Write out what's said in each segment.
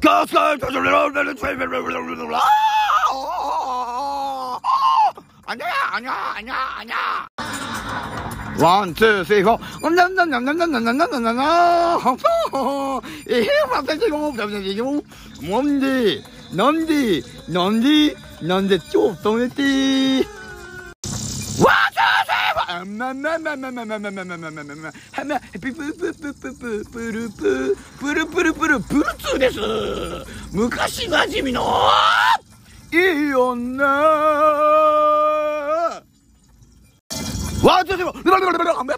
ガスカーあにゃあにゃあにゃあにゃワン、ツー、スリー、フォー。なんなんなんなんなんなんなんなんなんなんなんえへあ、ままままままままままままままはまプププププププルププルプルプルプルツーです昔馴染みのいい女わあちょっと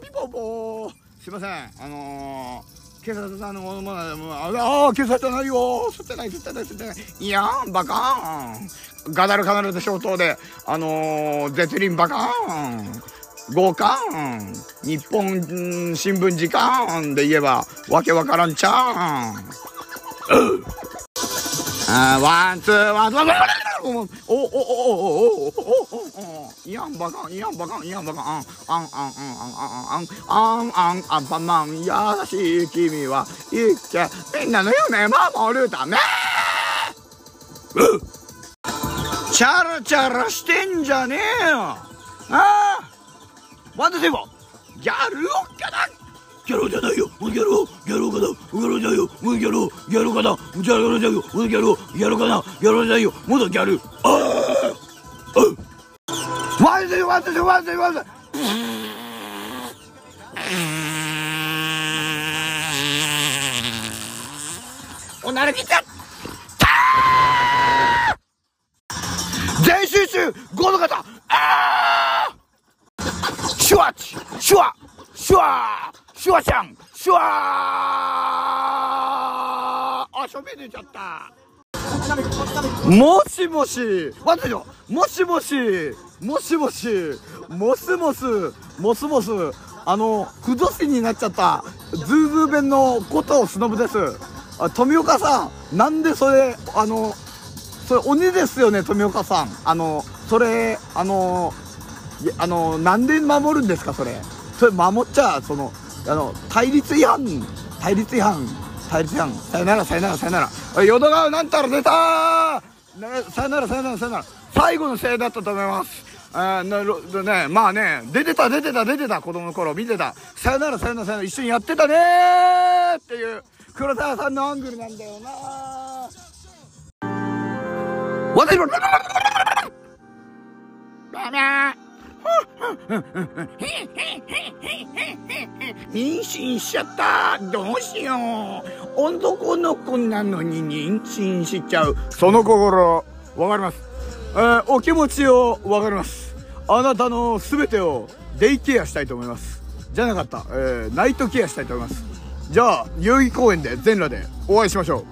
ピポポすいませんあのー、警察さんのものもああ警察じゃないよ吸ってない吸ってない吸ってないいやんバカーンガダルカナルで消灯であのー、絶倫バカーン五冠日本新聞時間。で言えばわけわからんちゃんあワンツーワンツーおおおおおおおおいやん。ばかん。いやん。ばかん。いやん。ばかん。あん。あん。あん。あん。あん。あん。あん。アンパンマン優しい君は生きてみん。なの夢守るためチャラチャラしてん。じゃねえよああワンダセーバーギャルオッカだギャルじゃないよ。ギャルギャルかな。ギャルじゃないよ。ギャルギャルかな。ギャルじゃないよ。ギャルギャルかなギャルじゃないよ。まだギャルああワンダセーワンダセーワンダセーワンダセーおならきた全集中5の方ああシュワチシュワシュワシュワちゃんシュワ。あしょべ出ちゃった。もしもし。待ってよ。もしもし。もしもし。モスモスモスモスあの不女子になっちゃった。ズーズー弁のことをしのぶです。あ富岡さん。なんでそれあのそれ鬼ですよね富岡さん。あのそれあのあのなんで守るんですかそれ。それ守っちゃそのあの対立違反。対立違反。対立違反。さよならさよならさよなら。淀川なんたら出たね、さよならさよならさよなら。最後のせいだったと思います。あなるねまあね出てた出てた出てた。子供の頃見てた。さよならさよならさよなら。一緒にやってたねー。っていう黒沢さんのアングルなんだよな私も妊娠しちゃった。どうしよう。男の子なのに妊娠しちゃう。その心わかります、えー、お気持ちをわかります。あなたの全てをデイケアしたいと思います。じゃなかった、えー、ナイトケアしたいと思いますじゃあ代々木公園で全裸でお会いしましょう。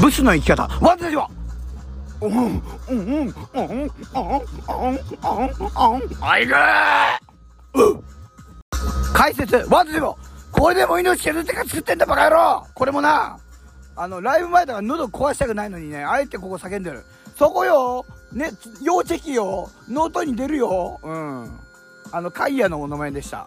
ブスの生き方。私はうんうんうんうんうんうんうんあいぐ解説私もこれでも命削ってか作ってんだバカ野郎これもなあのライブ前だから喉壊したくないのにねあえてここ叫んでるそこよね要チェキよノートに出るようんあのカイヤのお名前でした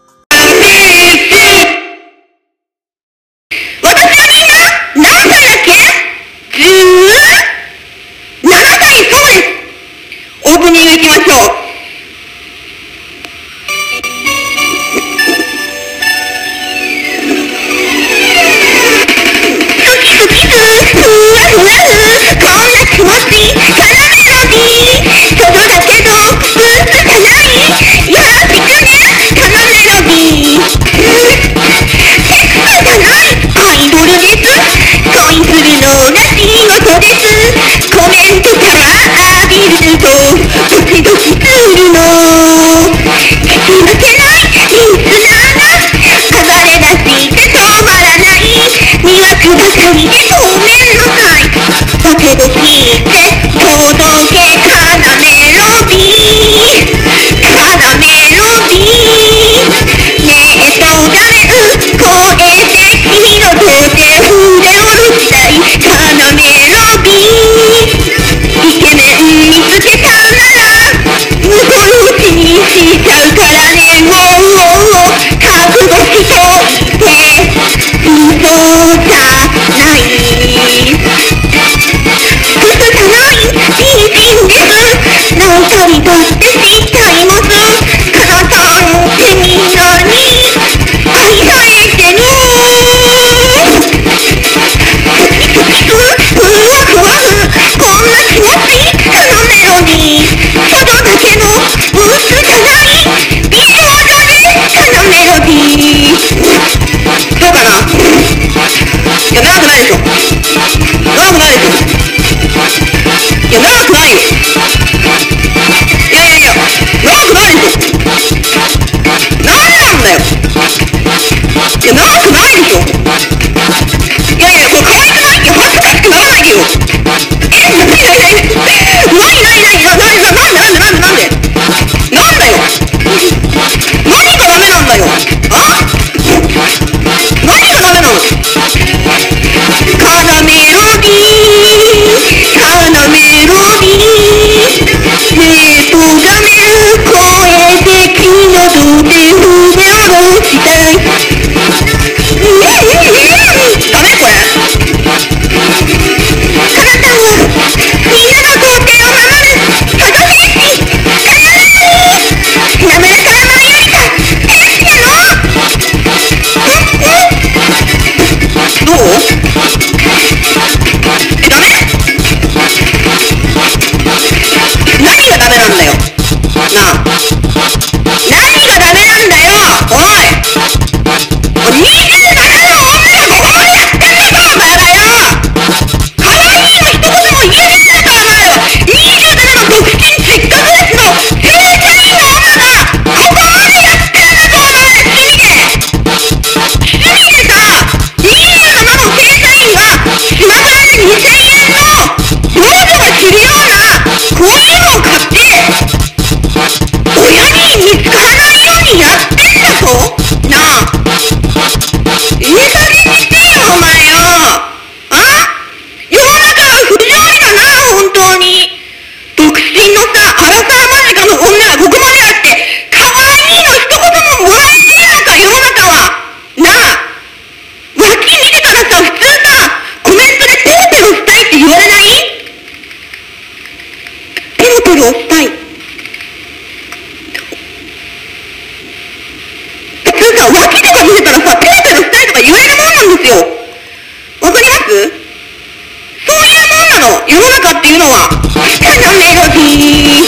そういうもんなの世の中っていうのはただメロディー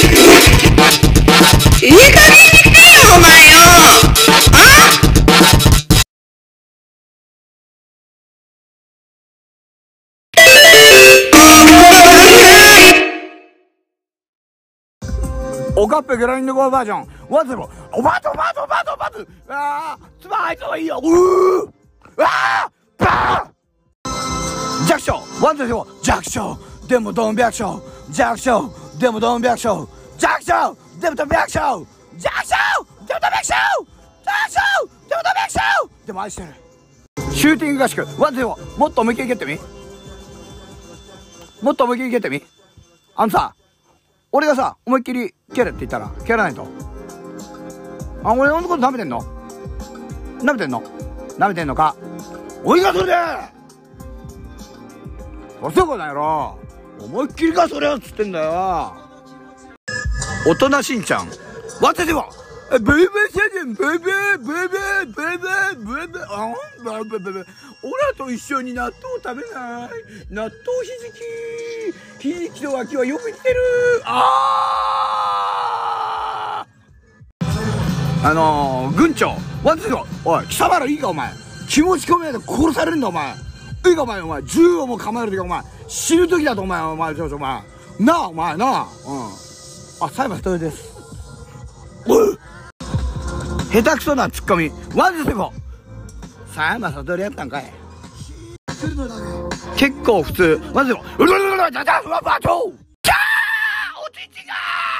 いい加減にしてよお前よあおかっぺグラインドゴーバージョン。ワンゼロ。おばとばとばとばと。ああ、つばあいつはいいよ。うー。ああ、バーン弱小。ワンゼロ。弱小。でもドン百姓。弱小。でもドン百姓。弱小。でもドン百姓。弱小。でもドン百姓。弱小。でもドン百姓。でも愛してる。シューティング合宿。ワンゼロ。もっと思いっきり蹴ってみ。もっと思いっきり蹴ってみ。あのさ、俺がさ、思いっきり蹴れって言ったら、蹴らないと。あ、俺のこと舐めてんの？舐めてんの？舐めてんのか？おいがそれでそしてこの野郎思いっきりかそれよっつってんだよ。大人しんちゃん。わてでは。ブーブーシェジンブーブーブーブーブーブーブーブーあんブーブーブーブーオラと一緒に納豆食べない。納豆ひじき。ひじきと脇はよく似てる。あー。あのー、軍長。ワンツーおい貴様らいいかお前。気持ち込めないと殺されるんだお前。いいかお前お前銃をも構える時お前死ぬ時だとお前お前ちょちょお前。なあお前なあ。うん。あ裁判一人です。おい。下手くそなツッコミ。ワンズセコ佐山悟やったんかい。結構普通。ワンズセコうるるるるじゃじゃふわふわとキャー！おちちがーごめんなさ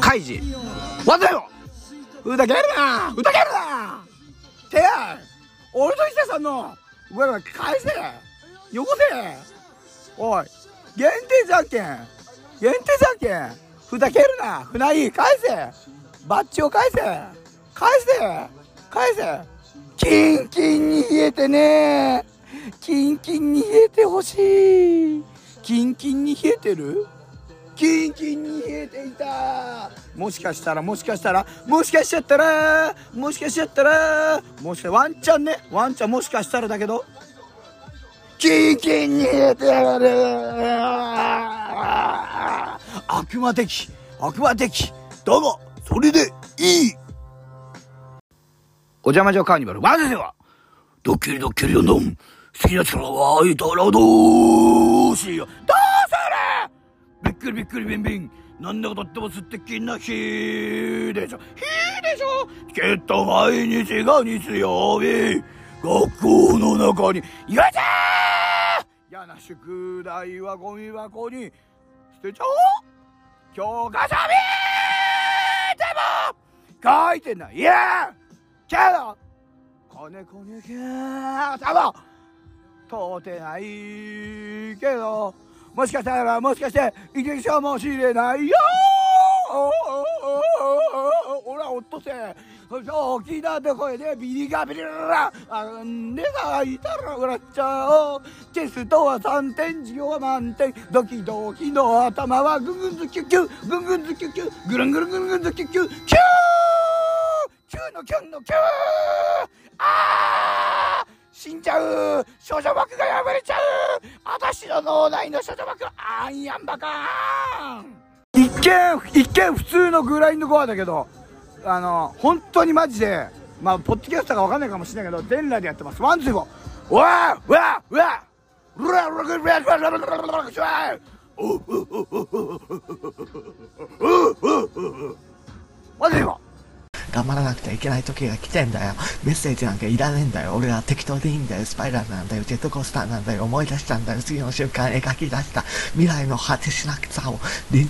カイジ、て、わざよけるなけるなてや俺と伊勢さんの、お前返せ。よこせおい限定じゃんけん。限定じゃんけん。ふざけるな。船井返せ。バッジを返せ。返せ。返せ。キンキンに冷えてねキンキンに冷えてほしい。キンキンに冷えてる？キンキンに冷えていた。もしかしたらもしかしたら。もしかしちゃったら。もしかしちゃったら。もしかワンチャンね。ワンチャンもしかしたらだけど。キンキンに冷えてやがる。悪魔的悪魔的。だがそれでいい。お邪魔女カーニバル。まずではドッキリドッキリどんどん好きな力はいたらどうしよう。どうする。びっくりびっくりビンビン。なんだかとっても素敵な。日でしょ。日でしょ。きっと毎日が日曜日。学校の中に、よいしょ嫌な宿題はゴミ箱に捨てちゃおう教科書見ても書いてない。いやけど、子にけー。も通ってないけど、もしかしたら、もしかして、いけるかもしれないよ。ほら、おっとせ。大きな声でビリガビリラあんで泣いたら笑っちゃおうテストは3点授業は満点ドキドキの頭はぐんぐんずキュッキュぐんぐんずキュッキュぐるんぐるんぐるんぐんずキュッキュキューキューのキュンのキューあー死んじゃう少女膜が破れちゃう私の脳内の少女膜あんやんばかーん一見一見普通のグラインドコアだけどあの本当にマジでまあポッドキャストかわかんないかもしれないけど全裸でやってます。ワンツーゴー。わーわーわーうわうわうわうわうわうわうわうわおうおうおうおうおうおうおうおうマジでこ頑張らなくちゃいけない時が来てんだよ。メッセージなんかいらねえんだよ。俺は適当でいいんだよ。スパイラルなんだよ。ジェットコースターなんだよ。思い出したんだよ。次の瞬間描き出した未来の果てしなくさを臨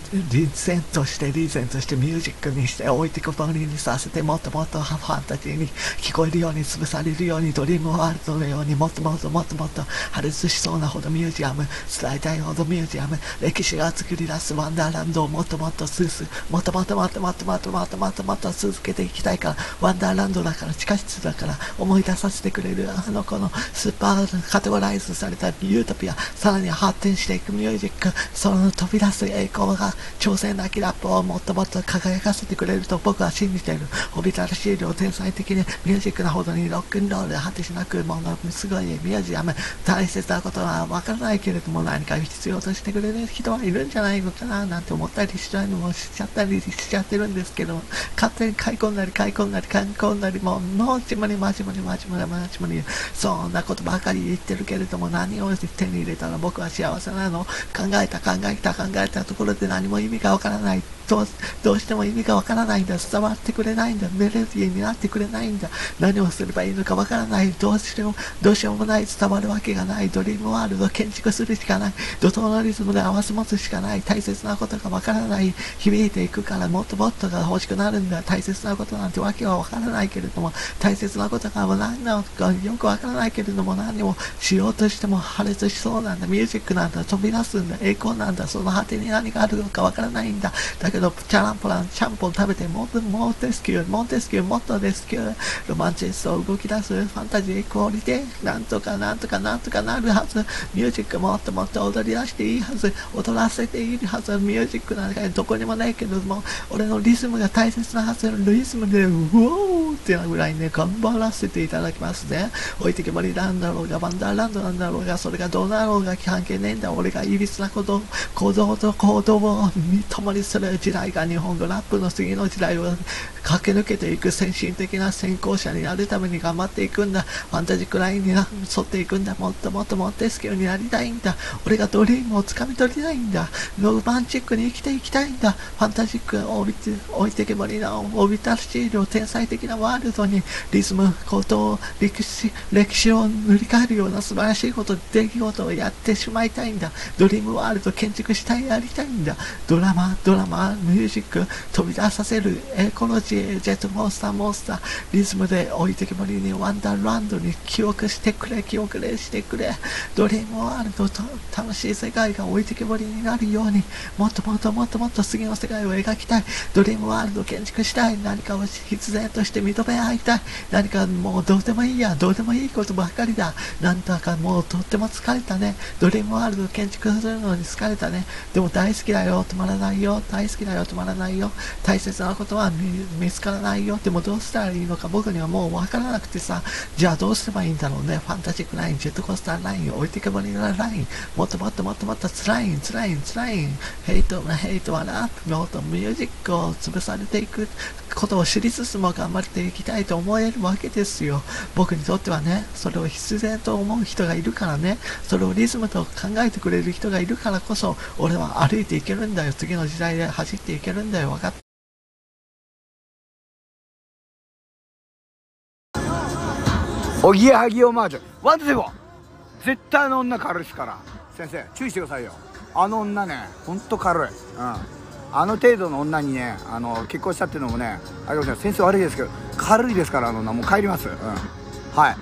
戦としてリーゼントしてミュージックにして置いてくぼりにさせてもっともっとファンタジーに聞こえるように潰されるようにドリームワールドのようにもっともっともっともっと破裂しそうなほどミュージアム伝えたいほどミュージアム歴史が作り出すワンダーランドをもっともっとスースもっともっともっともっともっともっともっともっと続けていきたいからワンダーランドだから地下室だから思い出させてくれるあの子のスーパーカテゴライズされたユートピアさらに発展していくミュージックその飛び出す栄光が挑戦なきラップをもっともっと輝かせてくれると僕は信じている。おびただしい量天才的にミュージックなほどにロックンロールで果てしなくものすごいミュージアム。大切なことはわからないけれども何か必要としてくれる人はいるんじゃないのかななんて思ったりしちゃうのもしちゃったりしちゃってるんですけど勝手に買い込んだり買い込んだり買い込んだりもうもちもにまちもにまちもにまちまりそんなことばかり言ってるけれども何を手に入れたら僕は幸せなの。考えた考えた考えたところで何も意味がわからない。どうどうしても意味がわからないんだ。伝わってくれないんだ。メロディーになってくれないんだ。何をすればいいのかわからない。どうしようどうしようもない。伝わるわけがない。ドリームワールド建築するしかない。怒涛のリズムで合わせ持つしかない。大切なことがわからない。響いていくからもっともっとが欲しくなるんだ。大切なことなんてわけはわからないけれども大切なことが何なのかよくわからないけれども何もしようとしても破裂しそうなんだ。ミュージックなんだ。飛び出すんだ。栄光なんだ。その果てに何があるのかわからないんだ。だけどチャランポランシャンポン食べてもっとモンテスキューモンテスキューもっとレスキューロマンチストを動き出すファンタジークオリティなんとかなんとかなんとかなるはず。ミュージックもっともっと踊り出していいはず。踊らせていいはず。ミュージックなんかどこにもないけども俺のリズムが大切なはず。リズムでうおーってなぐらいね頑張らせていただきますね。置いてけぼりなんだろうがワンダーランドなんだろうがそれがどうなろうが関係ねえんだ。俺がいびつなこと行動と行動を共にする。時代が日本語ラップの次の時代を駆け抜けていく先進的な先行者になるために頑張っていくんだ。ファンタジックラインに沿っていくんだ。もっともっとモンテスキューになりたいんだ。俺がドリームをつかみ取りたいんだ。ロマンチックに生きていきたいんだ。ファンタジックを置いて置いてけぼりなおびただしい量天才的なワールドにリズムこと歴史歴史を塗り替えるような素晴らしいこと出来事をやってしまいたいんだ。ドリームワールド建築したいやりたいんだ。ドラマドラマミュージック飛び出させるエコロジージェットモンスターモンスターリズムで置いてけぼりにワンダーランドに記憶してくれ記憶れしてくれドリームワールドと楽しい世界が置いてけぼりになるようにもっともっともっともっと次の世界を描きたいドリームワールドを建築したい何かを必然として認め合いたい何かもうどうでもいいやどうでもいいことばっかりだなんだかもうとっても疲れたねドリームワールド建築するのに疲れたねでも大好きだよ止まらないよ大好ききだよ止まらないよ。大切なことは見つからないよ。でもどうしたらいいのか僕にはもうわからなくてさ。じゃあどうすればいいんだろうね。ファンタジックラインジェットコースターライン置いてけぼりのライン。もっともっともっともっと辛い辛い辛い。ヘイトヘイトはなもっとミュージックを潰されていく。ことを知りつつも頑張っていきたいと思えるわけですよ。僕にとってはね、それを必然と思う人がいるからね、それをリズムと考えてくれる人がいるからこそ、俺は歩いていけるんだよ。次の時代で走っていけるんだよ。分かっおぎやはぎオマージュ one two four。絶対あの女軽いですから。先生注意してくださいよ。あの女ねほんと軽い。うんあの程度の女にねあの結婚したっていうのもねあれかもしれない先生悪いですけど軽いですからあの女もう帰ります。うん。はい。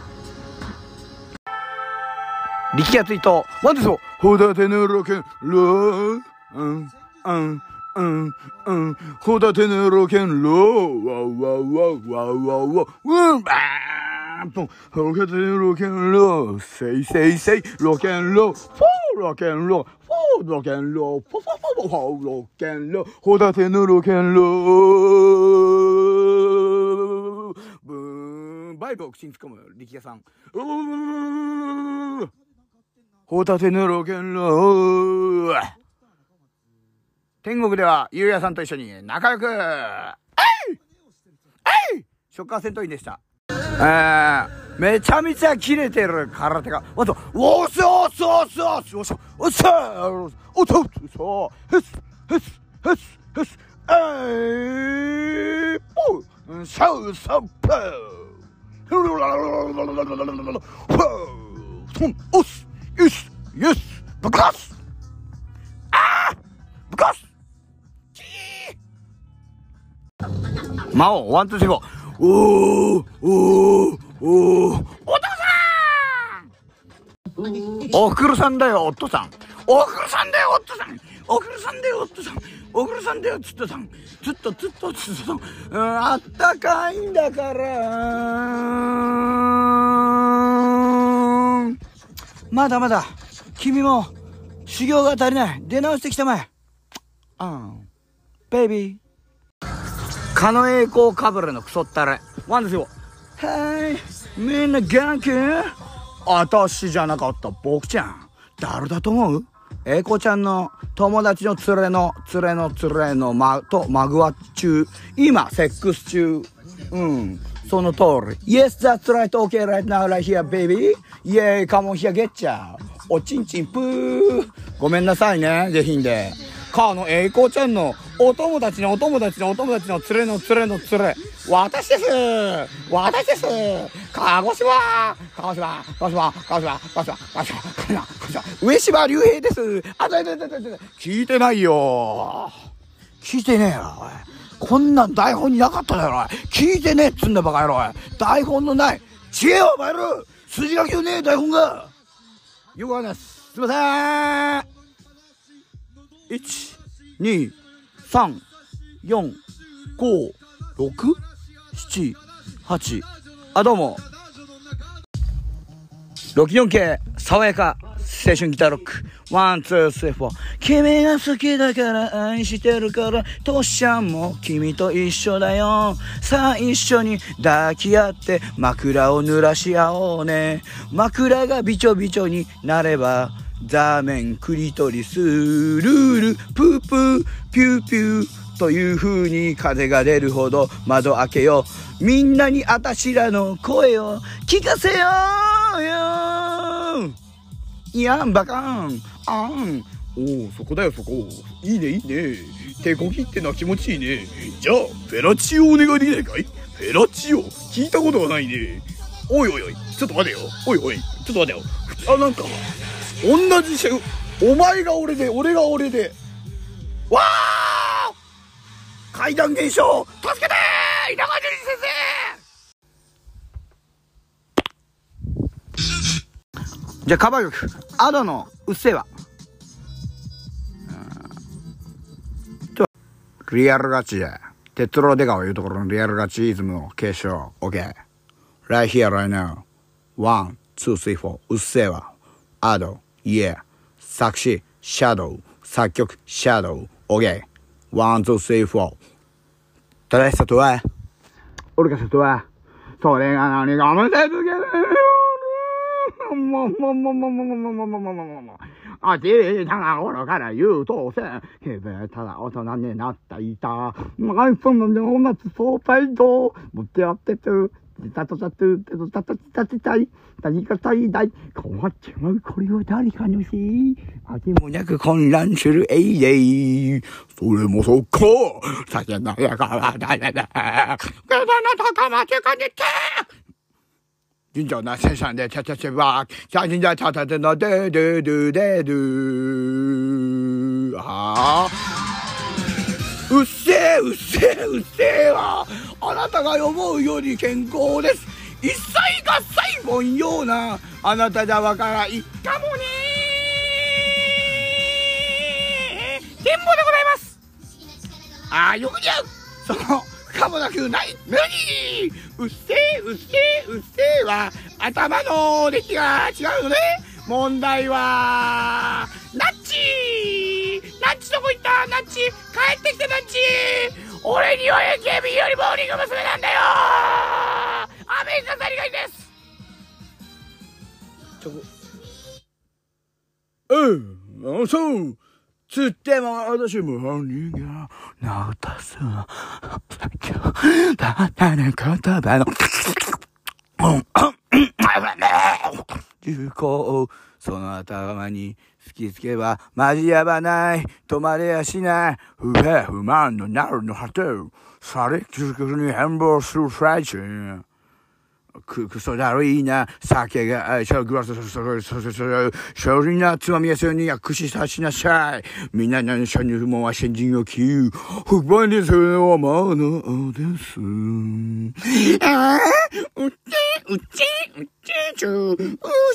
力也ツイートワンツーフォーほだてのロケンローうんうんうんうん。ほだてのロケンローワウワウワウワウワウワウうんバーンポンほだてのロケンローせいせいせい。ロケンローフォーロケンローフォーロケンローフォフォフォフォフォロケンローほだてのロケンロー。ブーンバイブを口に突っ込む力也さん。うーホタテのロケンロー。天国ではゆうやさんと一緒に仲良く。えい!えい!ショッカー戦闘員でした。えー、めちゃめちゃキレてる空手があとおっしゃおっしゃおっしゃおっしゃおっしゃおっしゃおっしゃおっしゃへっへっへっへっえいぽうシャウサップーおっすよしよしぶかすあぶかす魔王ワンツースリーおーおーおーお父さんおふくろさんだよお父さんおふくろさんだよお父さんおふくろさんだよお父さんおふくろさんだよつっとさんずっとずっとずっとさんうんあったかいんだからまだまだ君も修行が足りない出直してきたまえうんベイビー狩野英孝かぶれのクソったれワンですよはいみんな元気私じゃなかった僕ちゃん誰だと思う英子ちゃんの友達の連れの連れの連れのまとマグワ中今セックス中うんその通り Yes that's right okay right now right here baby Yeah come on here get ちゃうおちんちんぷーごめんなさいね下品でかの栄光ちゃんのお友達のお友達のお友達の連れの連れの連れ。私です。私です。鹿児島。鹿児島。鹿児島。鹿児島。鹿児島。鹿児島。鹿児島。鹿児島上島竜兵です。あだだだだだ聞いてないよ。聞いてねえよおい。こんなん台本になかっただろおい。聞いてねえっつんだバカ野郎おい。台本のない。知恵よお前ら。筋書きのねえ台本が。よくわかんないす。すいません。1、2、3、4、5、6、7、8。あ、どうも。64系、爽やか、青春ギターロック。 one, two, three, four。君が好きだから愛してるから、トシちゃんも君と一緒だよ。さあ一緒に抱き合って枕を濡らし合おうね。枕がびちょびちょになれば、ザーメン、クリトリス、ルール、プープー、ピューピューという風に風が出るほど窓開けよう。みんなにあたしらの声を聞かせようよいやん、バカン、あん。おお、そこだよ、そこ。いいね、いいね。手こぎってのは気持ちいいね。じゃあ、フェラチオお願いできないかいフェラチオ聞いたことがないね。おいおいおい、ちょっと待てよ。おいおい、ちょっと待てよ。あ、なんか、同じシェフお前が俺で俺が俺で。わあ階段現象助けてー！稲川淳先生！じゃあカバー曲アドのうっせぇわ。リアルガチで鉄郎出川いうところのリアルガチイズムを継承 OK right here right now. One two three four. うっせぇわ。アド。Yeah. 作詞シャドウ作曲シャドウ OK ワンツースリーフォー正しさとは？愚かさとは？それが何がむせつけるもうもうもうもうもうもうもうもうもうもうもうもうあちたが頃から言うとせ、へべ、ただ大人になっていた。マイフォンの同じ総裁と、持ってやってて、たとたとたとたとたたい。かたいだい。っちまう。これは誰かの。味もなく混乱する。えいえい。それもそっか。せなやかはだだ。だなかまちかにて。神社なでちゃちゃちゃば。ちゃちゃでででで。ああ。うっせえ、うっせえ、うっせえわ。あなたが思うより健康です。一切合切凡ような、あなたじゃわからいかもねー。展望でございます。ああ、よく似合う。その、かもなくないメロディーうっせえ、うっせえ、うっせえは、頭の出来が違うのね。問題は、ナッチナッチどこ行った？ナッチ帰ってきてナッチ俺には AKB よりモーニング娘。なんだよアメリカザリガニですちょ、うん、あそうつっても私も本人が直ったさ、たったね言葉の、重厚。をその頭に突きつけば交わない止まれやしない不平不満のなるの果てされ続けに変貌する最中く、クソだるいな。酒が愛しグラス、そ、そ、そ、そ、そ、少林なつまみやすように薬師さしなさい。みんなの初入門は先人を急。不凡にするのはものです。ああ、うって、うって、うって、ちゅう、う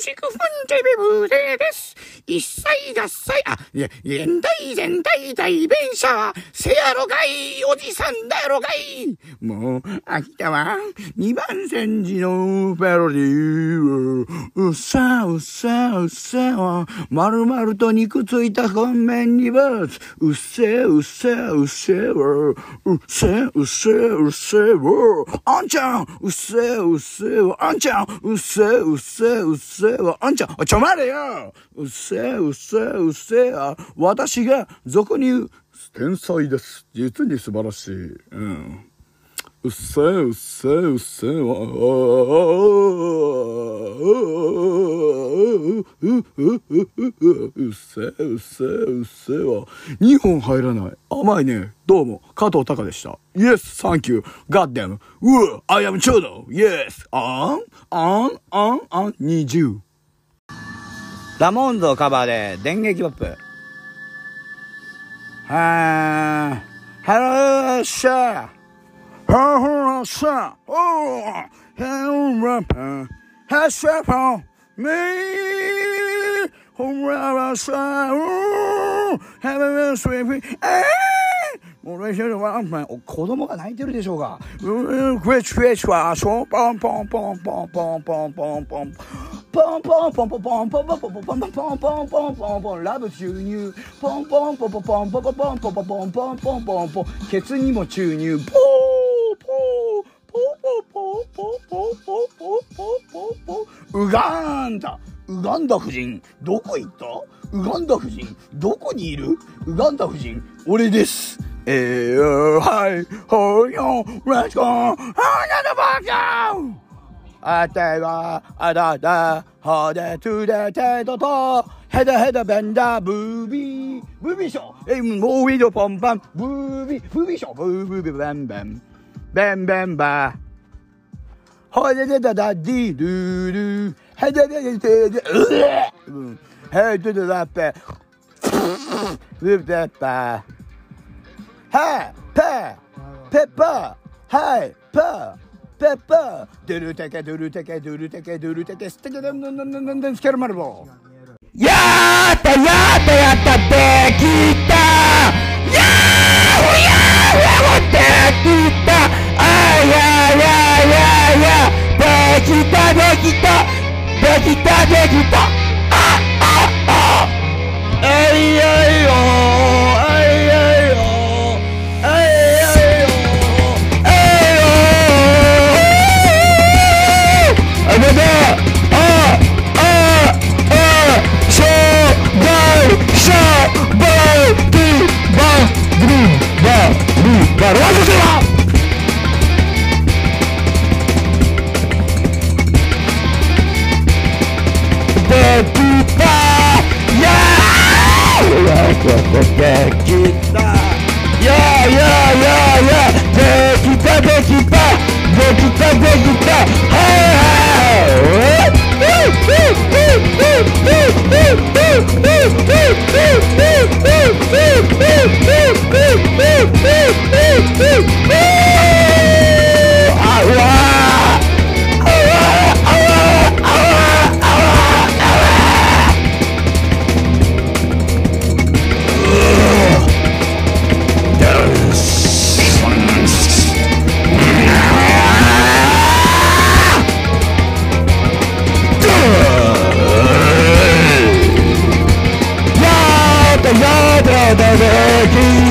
しくふんてべぶでです。一切合切、あ、いや、現代全体代弁者、せやろがい、おじさんだろがい。もう、飽きたわ。二番煎じのペロディー。うっさうっさうっさ、まるまると肉ついた本面にバツ。うっせうっせうっせわ。うっせうっせうっせわ。あんちゃんうっせうっせわ。あんちゃんうっせうっせうっせわ。あんちゃんちょまれようっせうっせうっせわ。私が俗に言う、天才です。実に素晴らしい。うん。うっせえうっせえうっせえわ。ううううっせうっせうせは2本入らない甘いねどうも加藤隆でしたイエスサンキューガッテ god damn うわ I am c h u d o yes あんあんあんあん20ダモンズをカバーで電撃ポップはーハローシャーハローシャーおーヘルラッパーハッシャーフォ Me. Oh, rapper, sir. Oh, have a sweet. 俺は子供が泣いてるでしょうが。うん、クエチクエチは、ションポンポンポンポンポンポンポンポン。ポンポンポンポンポンポンポンポンポンポンポンポンポンポンポンポンラブ注入ポンポンポンポンポンポンポンポンポンポンポンポンポンポンケツにも注入ポーポーウガンダウガンダ夫人どこ行った？ウガンダ夫人どこにいる？ウガンダ夫人俺です。えー、はい、ほよ、レッツゴー、花のバカーあては、あだだ、はでつでてとと、ヘダヘダベンダ、ブービー、ブービーショー、え、もうィドポンパン、ブービー、ブービーショー、ブービーベーベー。ベンベンバー。はででだだ、ディドゥルー、ヘデデデデデ、うえヘデデダペ、ウーペッパー。はい、ペー、ペッパー、はい、ペー、ペッパー、ドゥルテケ、ドゥルテケ、ドゥルテケ、ドゥルテケ、ステケデンデンデンデンデンデンスケルマルボやったやったやったできたやーほやーほやほできた Vegeta, Vegeta, Vegeta, Vegeta. Ei, ei, oh, ei, ei, oh, ei, ai ai ai ai Ai, meu Deus. Ah, ah, ah. Cheguei, cheguei, que barulho, ai ai ai é que tá. Yeah, yeah, yeah, yeah. Tem que tá, tem que tá. Que tá, que tá. Hey. 代そ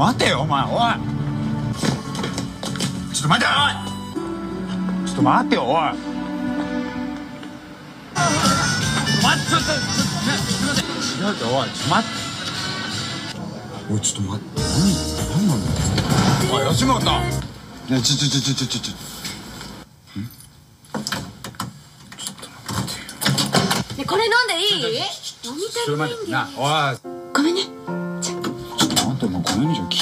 待てよお前おい。ちょっと待てよおい。ちょっと待ってよおい。待ってちょっとちょっと違うっておいちょっと待って。おいちょっと待って何何なんだよ。おい吉ちょちょちょちょちょちょちょ。ねこれ飲んでいい？飲みたくないんだよなおいごめんね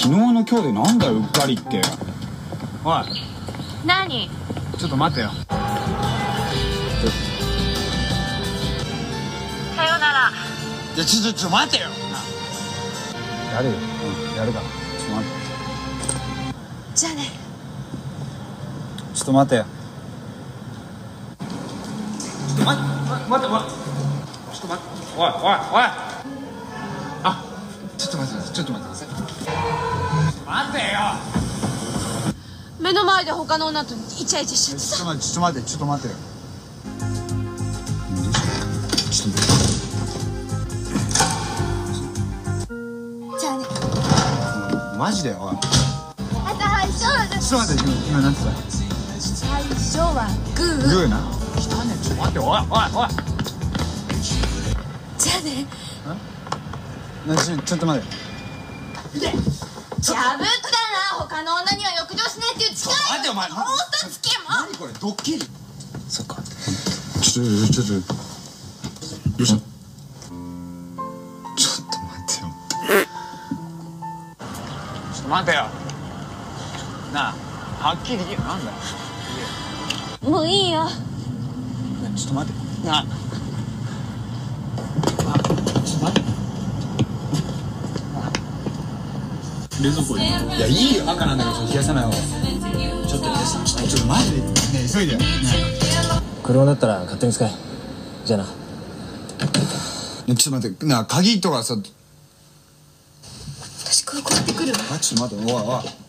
昨日の今日でなんだようっかりって。おい。何？ちょっと待ってよ。さよなら。いやちょちょちょ待てよ。やるよ。うんやるから。ちょっと待って。じゃあね。ちょっと待てよ。ちょっと待って待って待って。ちょっと待って。おいおいおい目の前で他の女とイチャイチャしちゃってさちょっと待ってちょっと待って。ちょっと待ってマジでおい。最初はちょっと待って今今なんて言った最初はグー。グーな。汚ねちょっと待っておいおいおい。じゃあね。なちょちょっと待って。じゃぶったな他の女には浴場しないっていう誓い待ってお前もう一つけも。何これドッキリ？そっか。ちょっとちょっとどうしたちょ。っと待ってよちょっと待てよ。なあはっきり言えよなんだよ。もういいよ。ねちょっと待って。なあ。あちょっと待って。冷蔵庫に。いやいいよ。バカなんだけど冷やさない方が。ちちょっとマジでね急いでよね車だったら勝手に使えじゃあなねちょっと待ってなあ鍵とかさ私これ買ってくるわ。あちょっと待っておいおい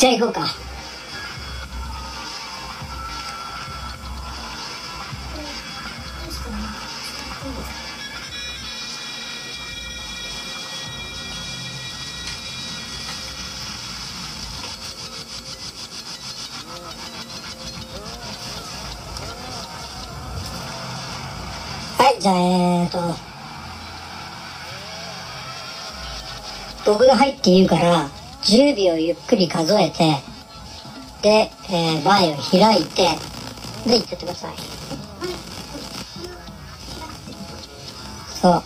じゃあ行こうか。はいじゃあえーと。僕が入って言うから10秒ゆっくり数えてで、えー前を開いてでいってってください。そう。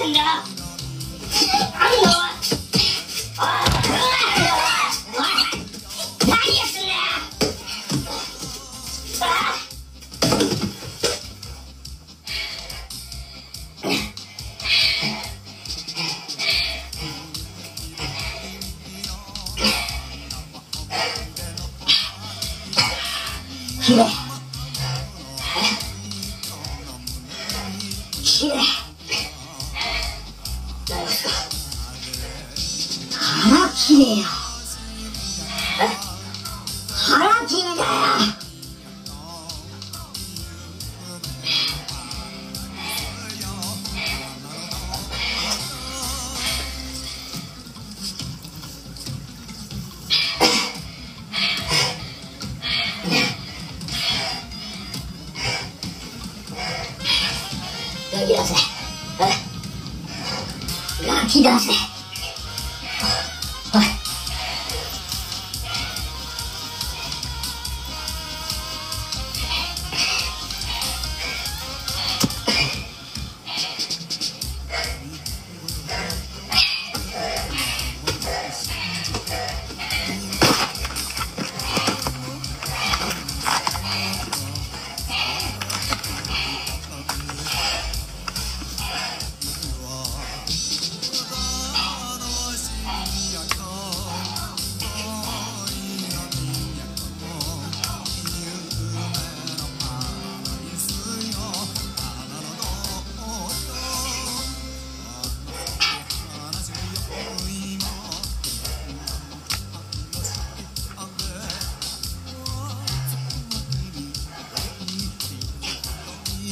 你的，打你，啊！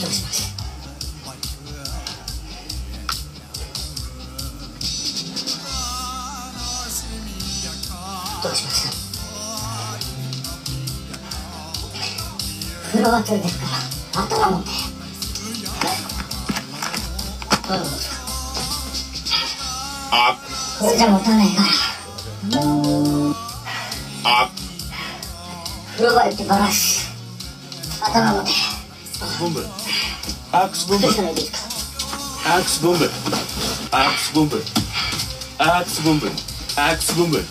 しますどうしま風呂は取りてから。もあ。それじゃ持たないから。風呂場行ってバラし Axe Boomba. Axe Boomba. Axe Boomba. Axe Boomba. Axe Boomba.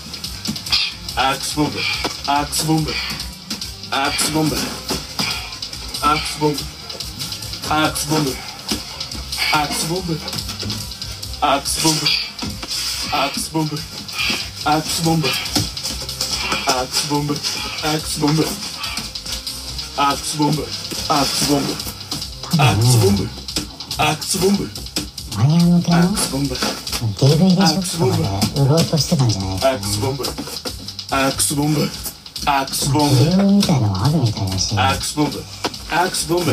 Axe Boomba. Axe Boomba. Axe Boomba. Axe Boomba. Axe Boomba. Axe Boomba. Axe Boomba. Axe Boomba. Axe Boomba. Axe Boomba. Axe Boomba. Axe Boomba. Axe Boomba. Axe Bombe. Axe Bombe. Axe Bombe. Axe Bombe. Axe Bombe. Axe Bombe. マニア向けの. DVD ショップとかで売ろうとしてたんじゃない？か Axe Bombe. Axe Bombe. アックスボン理由みたいのもあるみたいだし、アックスボンブアックスボンブ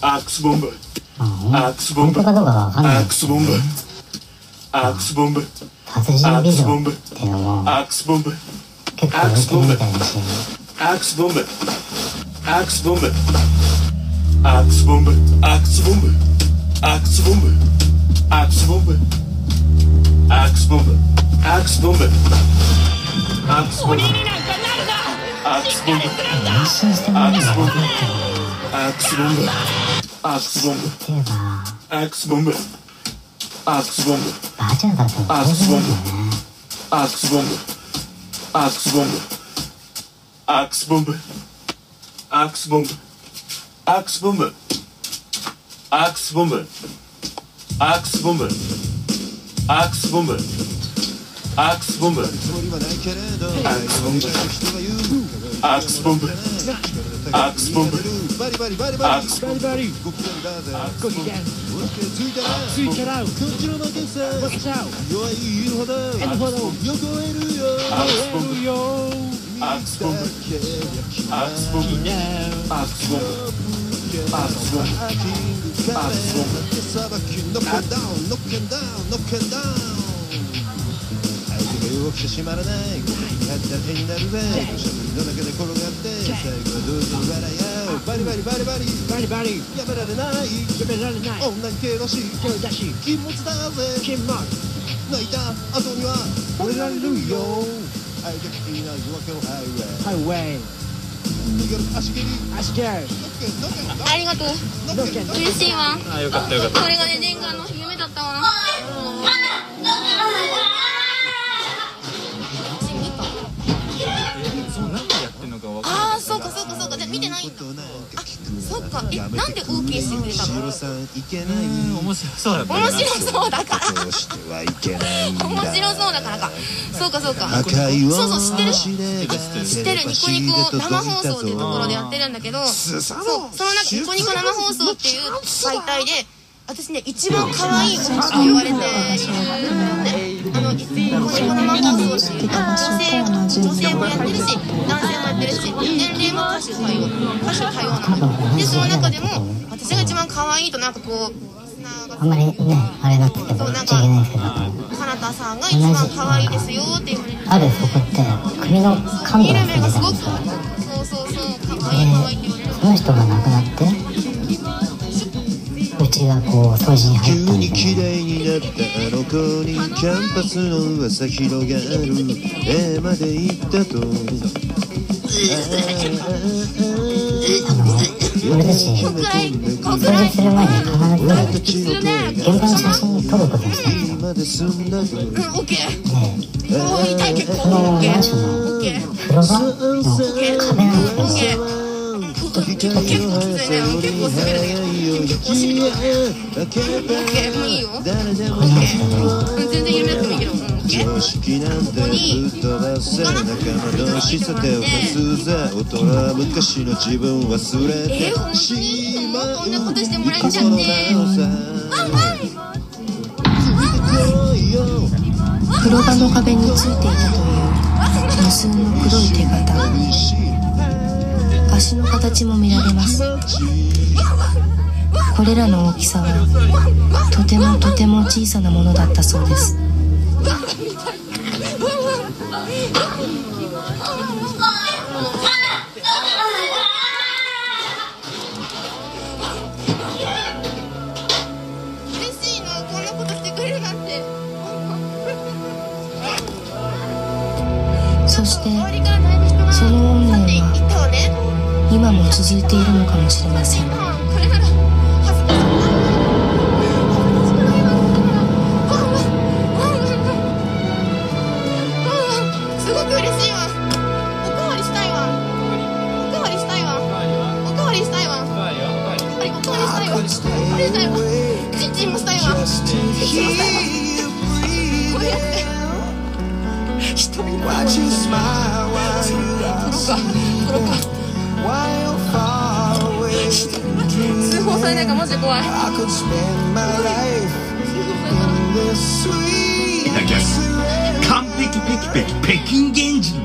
アックスボンブアックスボンブ本当かどうかわかんないアックスボンブアックスボンブ殺人ビデオっていうのもアックスボンブ結構浮いてるみたいだし、アックスボンブアックスボンブアックスボンブアックスボンブアックスボンブアークスボンブアックスボンブアックスボンブアックスボンブアックスボンブアックスボンブアックスボンブアックスボンブアックスボンブアックスボンブアックスボンブアックスボンブアックスボンブバリバリバリバリアックスボンブバリご機嫌ついたらこっちの負けさ弱いほどいるほど横えるよアックスボンブよアクスボンブアクスボンブアクスボンブアクスボンブアクスボンブさばきノックダウンノックダウンノックダウン相手が動きてしまらないやった手になるぜ土砂降りの中で転がって最後はどうぞ笑い合うバリバリバリバリバリバリやめられないやめられない女に手出し手出し気持ちだぜ気持ち泣いた後には惚れられるよがいない夜明けのハイウェイ。ハイウェイ。逃げる足蹴り足蹴りありがとう。嬉しいわ。あよかったよかった。これがね念願の夢だったわ。あ そうかじゃあ見てないんだあそっか。えなんで OK してくれたの？面白そうだ面白そうだから。面白そうだからか。そうかそうか。そうそう知ってる。知ってる。ニコニコ生放送っていうところでやってるんだけどそうそのなんかニコニコ生放送っていう媒体で私ね一番可愛い女と言われている。んだよねあのニコニコ生放送っていうか女性女性もやってるし男性もやってるし年齢も歌手多様歌手多様なのでその中でも私が一番可愛いとなんかこうあんまりね、あれだったけど、言っちゃいけないですけど、かなたさんが一番可愛いですよって言われてあるそこって、首の感度がついてたんですよ。そうそうそう可愛い可愛いって言われるその人が亡くなって、うちがこう、掃除に入ったみたい綺な。麗になったあの子にキャンパスの噂広がる絵まで行ったと俺たち、掃除する前に必ず、現場の写真撮ることにしたんですよ。まで。その。マンションの。風呂場の壁なんですけど、オッケー。結構きついね。結構滑るね。結構しんどい。オッケー、もういいよ。オッケー。うん全然緩めなくてもいいけど。うん、オッケー。常識なんてぶっ飛ばせ仲間同士さ手を貸すぜ大人は昔の自分忘れえー、ほんてしまうこんなことしてもらっちゃって。風呂場の壁についていたという無数の黒い手形足の形も見られます。これらの大きさはとてもとても小さなものだったそうです。そしてその今も続いているのかもしれません。ないかマジ怖い。完璧ペキペキ北京原人。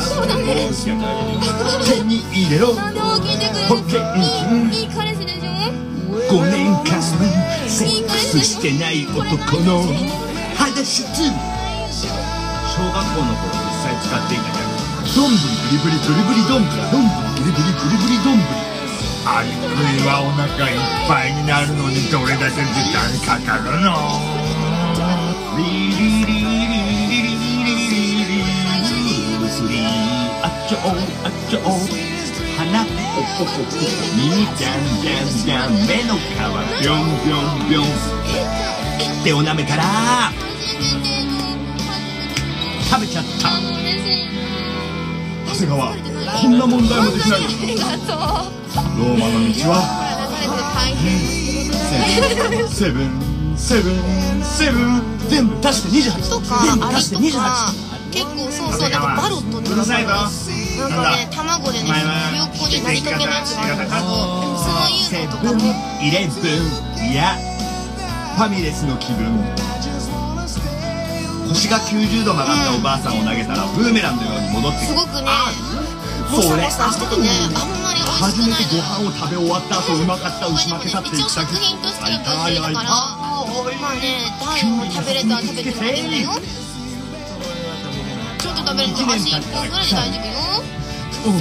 そうだね手に入れろ。なんでも聞いてくれるいいいい彼氏でしょ5年間セックスしてない男の。裸足小学校の頃実際使っていたギャグ。どんぶりブリブリブリブリどんぶり。どんぶりブリブリブリブリどんぶり。ありくいはお腹いっぱいになるのにどれだけ時間かかるの？リリリリリリリリリリあっちょあっちょ花にじゃんじゃんじゃん目の皮ぴょんぴょんぴょん手を舐めたら食べちゃった長谷川こんな問題もできないありがとうローマの道は流れて大変セブンセブンセブン全部足して28とか全部足してとか28結構そうそうなんかバロットってなんかね卵でね横になりかけのやつがあるんだけどそういうのとかもイレブンいやファミレスの気分腰が90度曲がったおばあさんを投げたらブーメランのように戻ってくるすごくねモサモサしててねあんま初めてご飯を食べ終わった後うまかったうしまけたって言った一応食品としての分あい類だからまあね大も食べれた。ら食べてもよちょっと食べると足1本ぐらい大丈夫ようん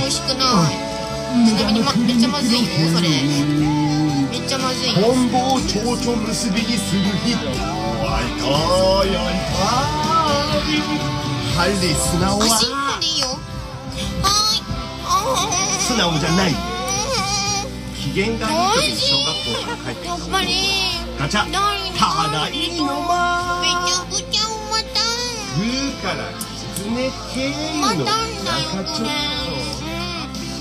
美味しくないちなみに、ま、めっちゃまずいよそれめっちゃまずいよトンボを蝶々結びにする人会いた。い会いた。いハリー素直足1はいいよは素直じゃない。機嫌がいい時に小学校から帰ってやっぱりガチャ。ただいいの。まめちゃくちゃ重たいグーから狐経由の中ちょっ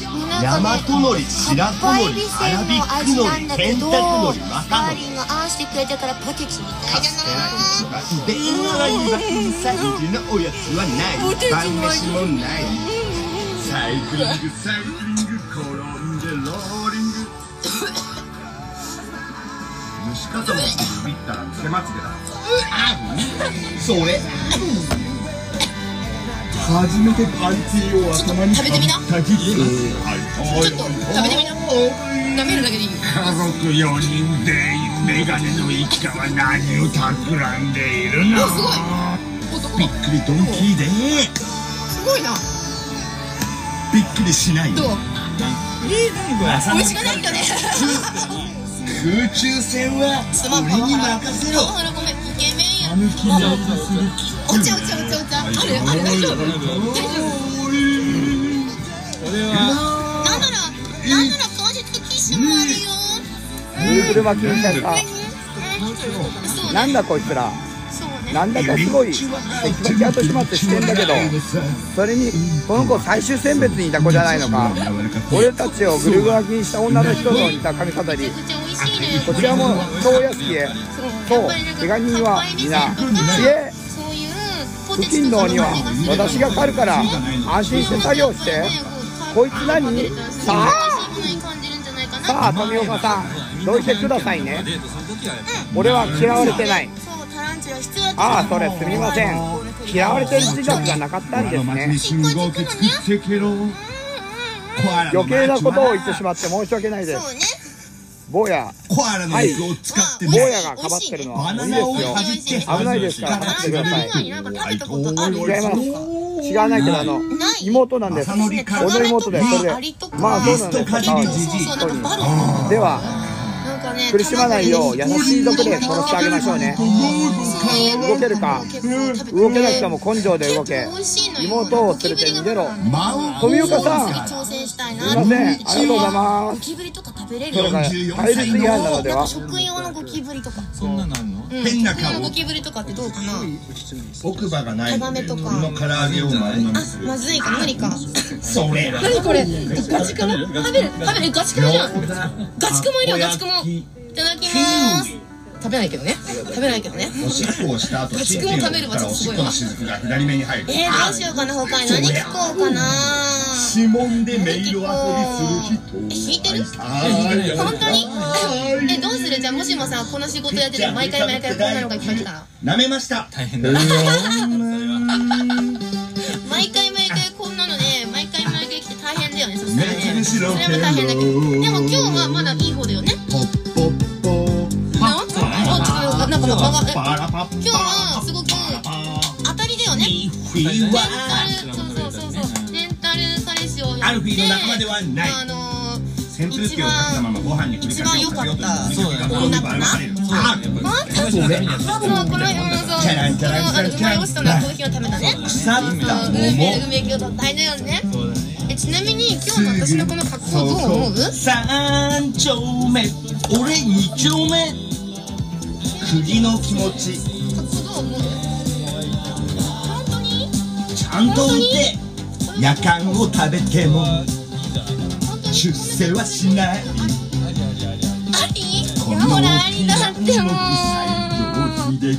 これ大和のり白子のりアラビックのり。天卓のりス綿の。りターリンがああしてくれたからポテチみたいじゃない。電話は最近のおやつはない。晩飯もないサイクリングサイクリング転んでローリング。虫かと思ってビビったらつけまつげだ。それ初めてパンティーを頭に食べてみなたぎってちょっと食べてみな。舐めるだけでいいよ家族4人でメガネの一家は何を企んでいるの？おすごいびっくりドンキーで。すごいな。びっくりしない。どう？リズムは美味しくないんだね。空中戦は俺に任せろ。お茶お茶お茶お茶あるある。大丈夫大丈夫。なんならなんならティッシュもあるよ。なんだこいつらなんだかすごいテキパキ後始末してんだけどそれにこの子最終選別にいた子じゃないのか。俺たちをぐるぐらきにした女の人と似た髪飾りこちらも超屋敷へそう。怪我人は皆知恵付近のには私が狩るから安心して作業してこいつ何？さあ！さあ富岡さんどいてくださいね。俺は嫌われてないああそれすみません。嫌われてる自覚がなかったんですね。余計なことを言ってしまって申し訳ないです。坊や。コアラの肉を使って坊やがかばってるのはバナいいナをはですよ危ないですか？ら待ってください違います違わないけどあの妹なんです。俺の妹でそれで。まあそうなんですかバロッではね苦しまないよう優しい毒で殺してあげましょうね。動けるか？動けなくても根性で動け。妹を連れて逃げろ。富岡さん。すいませんありがとうございます。ゴキブリとか食べれるそれから対立違反なのでは。食用のゴキブリとか。そんななんの？うん変な食用のゴ顔キブリとかってどうかな？奥歯がないタガメとか。の唐揚げを丸飲みする。まずいか。無理か。それ何これ？ガチクモ食べる？食べる？ガチクモじゃん。ガチクモいるよガチクモ。いただきます食べないけどね。食べないけどね。おしっこをした後バチクも食べるバチクすごいわ。おしっこの雫が左目に入る。えー、どうしようかな他に。何聞こうかな。指紋で音色遊びする人。え、弾いてる？本当に？え、どうする？じゃあもしもさこの仕事やってて毎回毎回こんなのが聞こえてたら。舐めました。大変だ。毎回毎回こんなので毎回毎回来て大変だよねそしたらそれも大変だけど。でも今日はまだいい方だよね。今日は。すごく当たりだよね。レンタルそうそうそう。そうレンタル彼氏をやってフィーの仲間ではない。あの扇風機をかけたままご飯に一番良かった。女かなあ本当そうこのうんそうチャランチャランチャランチャランこのコーヒーを食べたね。腐ったそうグーメルグメキを取った。だよね。えちなみに今日の私のこの格好どう思う？三丁目。俺二丁目釘の気持ち。ちゃんと打って夜間を食べても。出世はしない。あり？いやほらありだってもう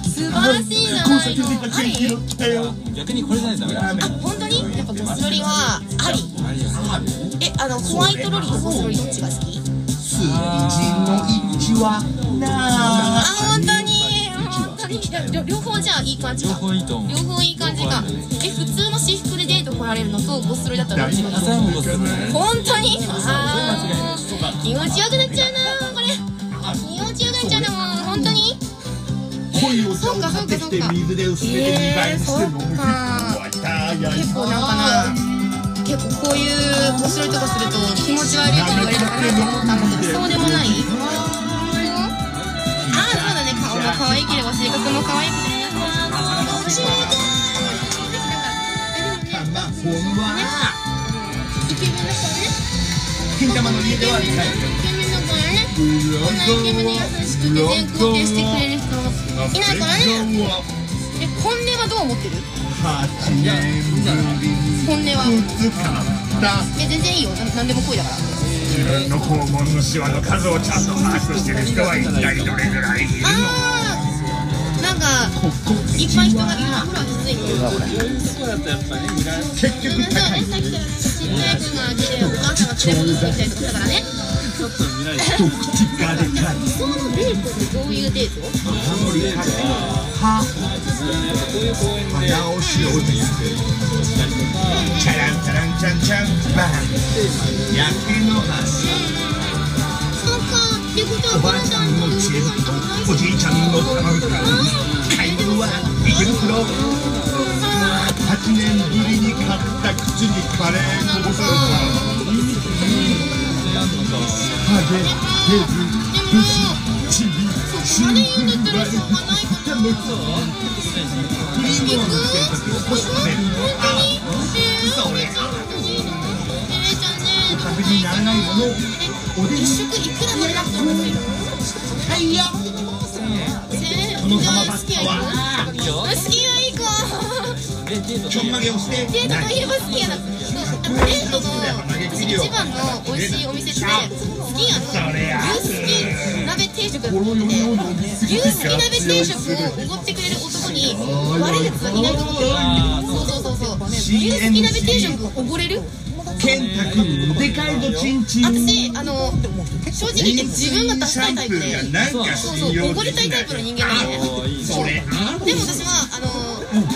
素晴らしいないの逆にこれじゃないとダメ。だあ本当に？やっぱゴスロリはあり。えあのホワイトロリとゴスロリどっちが好き？数字の一はなあ本当に？いや両両方じゃあいい感じか。両方いいと思う。両方いい感じか。え普通の私服でデート来られるのとゴスロリだったらどっちがいい本当に？あー。気持ちよくなっちゃうなこれ。気持ちよくなっちゃうなもう本当に？恋を買ってきて水で薄めて2倍にし結構なんかな結構こういう面白いとこすると気持ち悪いって言われるかなと思ったんだけどそうでもない？も可愛ければ性格も可愛くてねまあほんまイケメンだからね金玉の家ではないイケメンだからねこんなイケメンで優しくて全肯定してくれる人いないからねえ本音はどう思ってる8年ぶりに本音はえ全然いいよな何でも恋だから自分の肛門のシワの数をちゃんと把握してる人は一体どれぐらいいるの？なんかいっぱい人がいるなほらきつい結局なんか高いねさっきからちっちゃい子が来てお母さんが連れ戻ってきたりと。かしたからね一口がでかいそのデートってどういうデートは鼻をしようとしてチャランチャランチャンチャンバン焼け野原そうかってこと。おばあちゃんの知恵袋おじいちゃんの卵袋買い物は池袋8年ぶりに買った口にカレーこぼされたハゲヘズブシチビシンクルバルタムクリームを乗せた時起こすためあそれおかずにならないものを一食いくらはい。よこの浜バスケは好きはいい子ちょんまげをしてデートといえば好きやなデートの私一番の美味しいお店って好きやの牛すき鍋定食。だってて牛すき鍋定食。をおごってくれる男に悪いやつはいないと思うのそうそうそうそう牛すき鍋定食。おごれる健太君でかいぞチンチン。私あの正直言って自分が出したいタイプ。でそうそうおごりたいタイプの人間なんでそれでも私はあの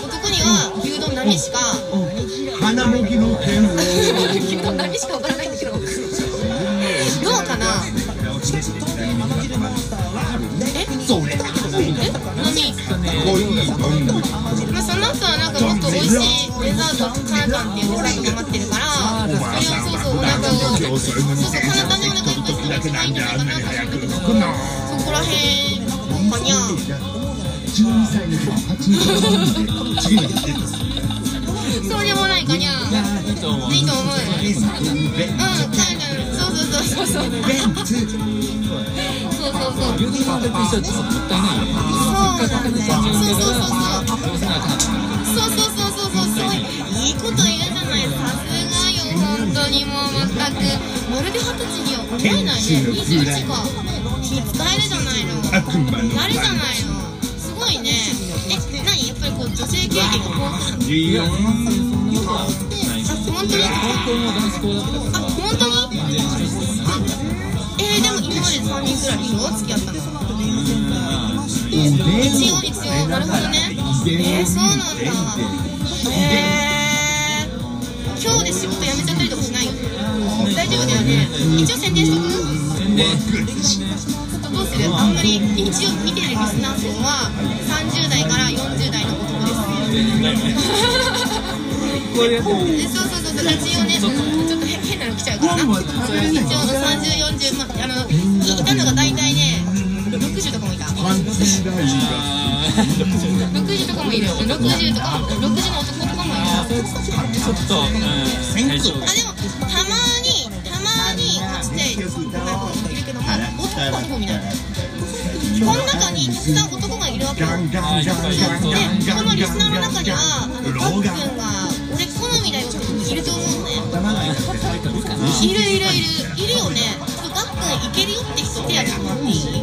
男には牛丼並しか花もぎの天を 牛丼並しかおごらないんだけどどうかな？え？それ？まあ、その後はなんかもっと美味しいデザートカナタンっていうデザートが待ってるからそうそうカナタンでお腹いっぱいするのが一番いいんないかなと思うんだけどそこらへんかにゃ12歳の時8年次の日出たそうでもないかにゃいいと思ういいと思ううんそうそうそうそうそうベンツそうそうそう牛丼食べてる人はちょっともったいないそうなんだよそうそうそうどうせなかったそうそう。そうそうそうそう。いいこと言うじゃない。さすがよ本当にもう。まるで二十歳には思えないね21か気使えるじゃないの悪魔のやるじゃないのすごいねえ何やっぱりこう女性経験が豊富なのいいよあ本当に高校の男子校だったからあ本当にえー、でも今まで3人くらいでしょ付き合ったの一応一応なるほどねえー、そうなんだ。えー、今日で仕事辞めちゃったりとかしないよ。一応宣伝しとく宣伝どうするあんまり一応見てるリスナー層は30代から40代の男ですこれやってるでそうそうそうそう一応ねちょっと変なの来ちゃうからな一応3040まあのいたのが大体ね60とかもいた60とかもいる60とかも60の男とかもいるちょっと、うん、あでも男はほぼ見なこの中にたくさん男がいるわけよ。でこのリスナーの中にはあのガックンが俺好みだよって人いると思うのねいるいるいるいるよ。ねちょっとガックンいけるよ。って人手挙げてもらっていい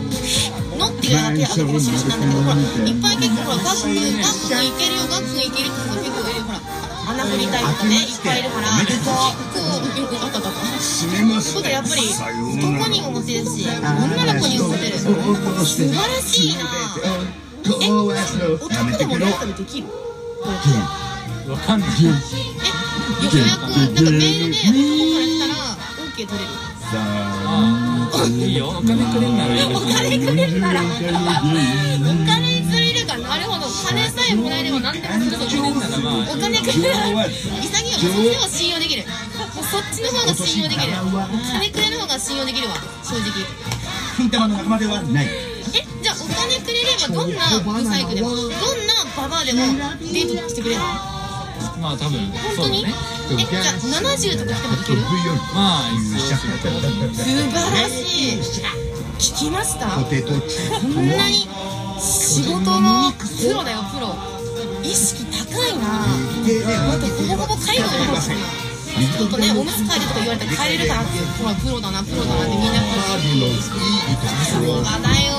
のっていう手挙げて印なんだけどほらいっぱい結構ほらガックンガックンいけるよ。ガックンいけるって穴掘りたいとかねいっぱいいるから結構あったあったあったそうだやっぱり男にもモテるし女の子にもモテる素晴らしいなえ男でもレンタルできるわかんないえ予約なんかメールで男から来たら OK 取れるあいいよ。お金くれんなら。お金くれるならお金なるほど金さえもらえれば何でもするぞお金くれる潔いよそっちの方が信用できるもうそっちの方が信用できる金くれる方が信用できるわ正直金玉の仲間ではないえじゃあお金くれればどんなブサイクでもどんなババアでも。デートしてくれるのまあ多分本当にそうだねえじゃあ70とか来てもいける。まあ素晴らしい。聞きましたこんなに仕事のプロだよプロ。意識高いな。だってほぼほぼ介護の方ですよ。ちょっとねおむつ替えるとか言われたら帰れるかなってほらプロだなプロだなってみんなそう。だよ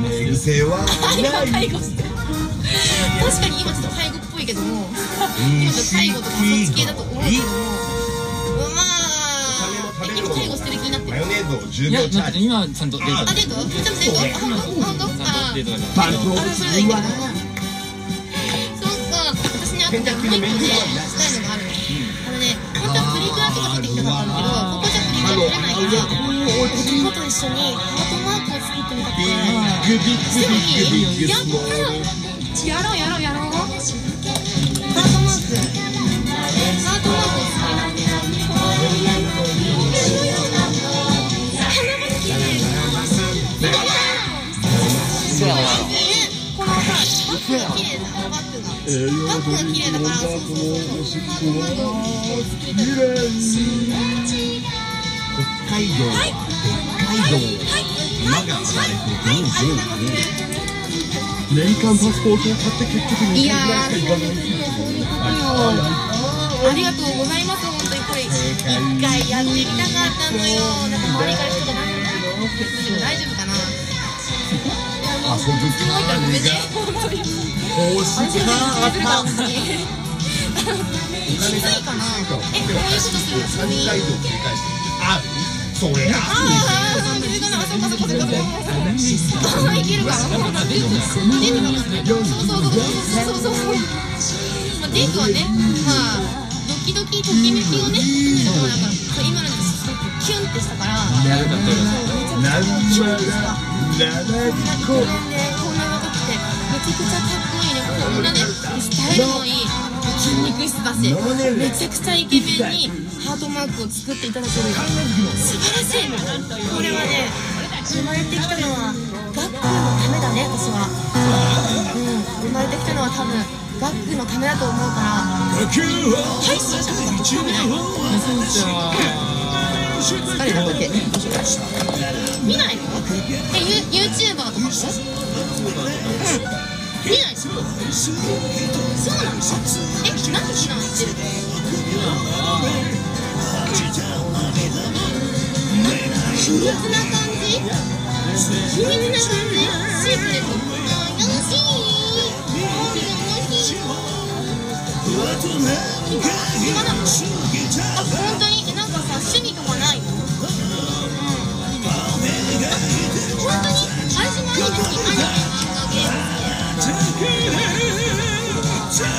寝癖は今介護してる。確かに今ちょっと介護っぽいけども今ちょっと介護とかそっち系だと思うけども。まあえ今介護してる気になってるマヨネーズを10いや秒チャージ。なんか今ちゃんとデーあトデートちょっとデートあ本当？本当？あデートだあそれはいいけどもそっか。私ねあとねもう一個ねしたいのがあるあのね本当はプリクラとか撮ってきたかったんだけどここじゃプリクラ撮れないから男と一緒にハートマークを作ってみたくて。してもいいやったやろうやろうやろうハートマークを作りたい北海道。北海道。馬が生まれてどうどう年間パスポートを買って結局いや20ぐらいしか行かないありがとうございます本当にこれ一回やってみたかったのよなんか周りから人が何言ってるけど大丈夫かな遊ぶかごめんね本当に欲しかったきついかなえこういう。ことするの3回以上繰り返してあそれああそういうことあそっかそっかそっかそっかいけるかなそうだデートデートだからねそうそうそうそうそうそうまあデートはねまあドキドキときめきをね求める方だか今のですごくキュンってしたからなるほどそうめちゃくちゃキュンってした7ここんな若くてめちゃくちゃんなねスタイルもいい筋肉質だしめちゃくちゃイケメンにハートマークを作っていただける素晴らしいこれはね生まれてきたのはガックのためだね私はうん生まれてきたのは多分ガックのためだと思うからはい視聴者の方見ない疲れたこうやって見ないのえユ YouTuber とかもうん。見ないのそうなのえ何避難してるの秘密な感じ秘密な感じシークレットよしい楽しい今なのあ本当になんかさ趣味とかないの？うん本当に？私もアニメ好きアニ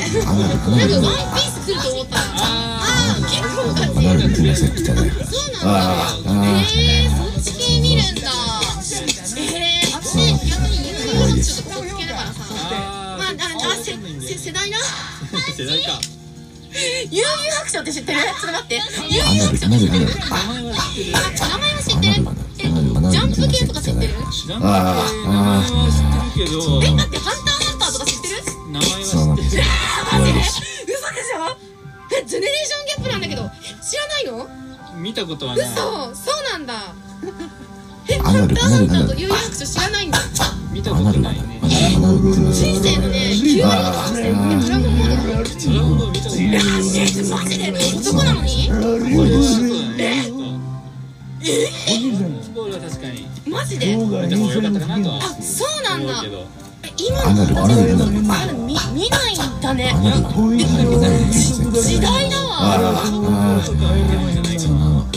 ね。なんかワンピース来ると思ったらああ結構ガチアナルってません来たねそうなんだ。えー、そっち系見るんだ。えー、私逆に有名な人とかそっち系だ。からさまあああせせ世代な世代か悠々白書って知ってるちょっと待って悠ア々ナルアナルアナル名前は知ってるジャンプ系とか知ってるあああけどえ待って見たことはない。嘘そうなんだ。えアナルアナルアナル悠々白書知らないんだ。見たことないね。人生のね9割とかしてえドラゴンボール。ドラゴンボール見たことないえマジで？男なのにえスポールは確かに。マジであそうなんだ。今アナルアナルアナルあ見見ないんだね。時代だわ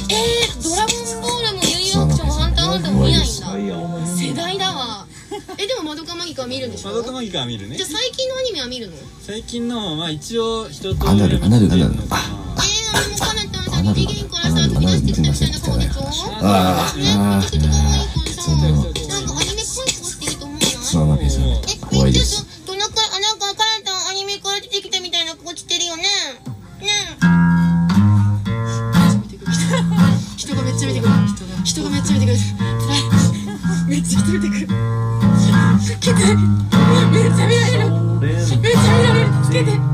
えー、ドラゴンボールも悠々白書もハンターハンターも見ないんだ。世代だわ。えでもマドカマギカは見るんでしょ？マドカマギカは見るね。じゃあ最近のアニメは見るの？最近のまあ一応一通アナルアナルアナルえー、あのカナタンさん二次元からさ飛び出してきたみたいな顔でしょああちゃくちゃ可愛いさなんかアニメっぽい顔してると思うなそうなんですよ怖いです人がめっちゃ見てくる。めっちゃ人見てくる。つけてめっちゃ見られる。めっちゃ見られる。つけて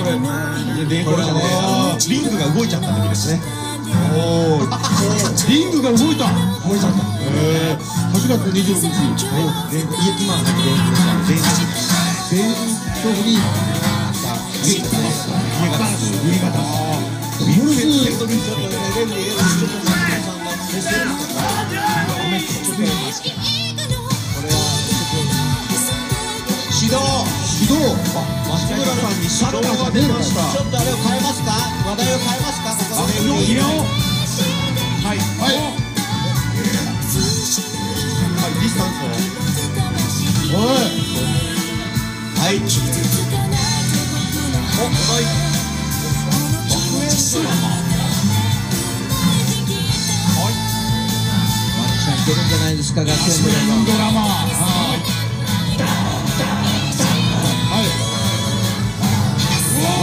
これでこれねリングが動いちゃった。時ですねおおリングが動いた。動いちゃった。ええ8月26日今はなき電気ですから電気電競技に家が家が新潟モルス指指導松村さんに指導が出ましたちょっとあれを変えますか？話題を変えますか？ここでいいよはいはいはいディスタンスをおい。はいおはい。マッチさんいけるんじゃないですか？学園ドラマ。はい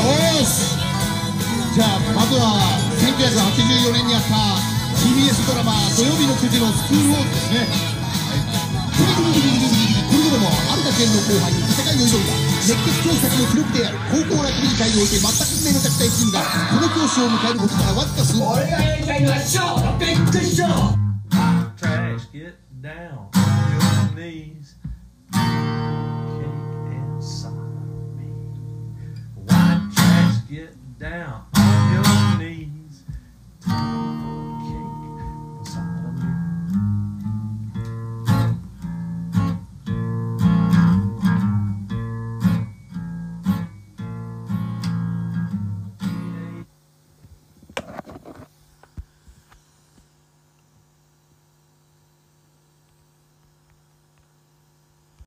はいおーし。じゃあまずは先1984年にあった TBS ドラマ土曜日の9時のスクールウォーズですね。これぞれも有田県の後輩に戦いを挑んだ。熱血教作の記録である高校ラグビー界において全く運命の弱体チームがこの教師を迎えることからわずか数俺がやりたいのはショービッグショー Trash, get down on your knees. down.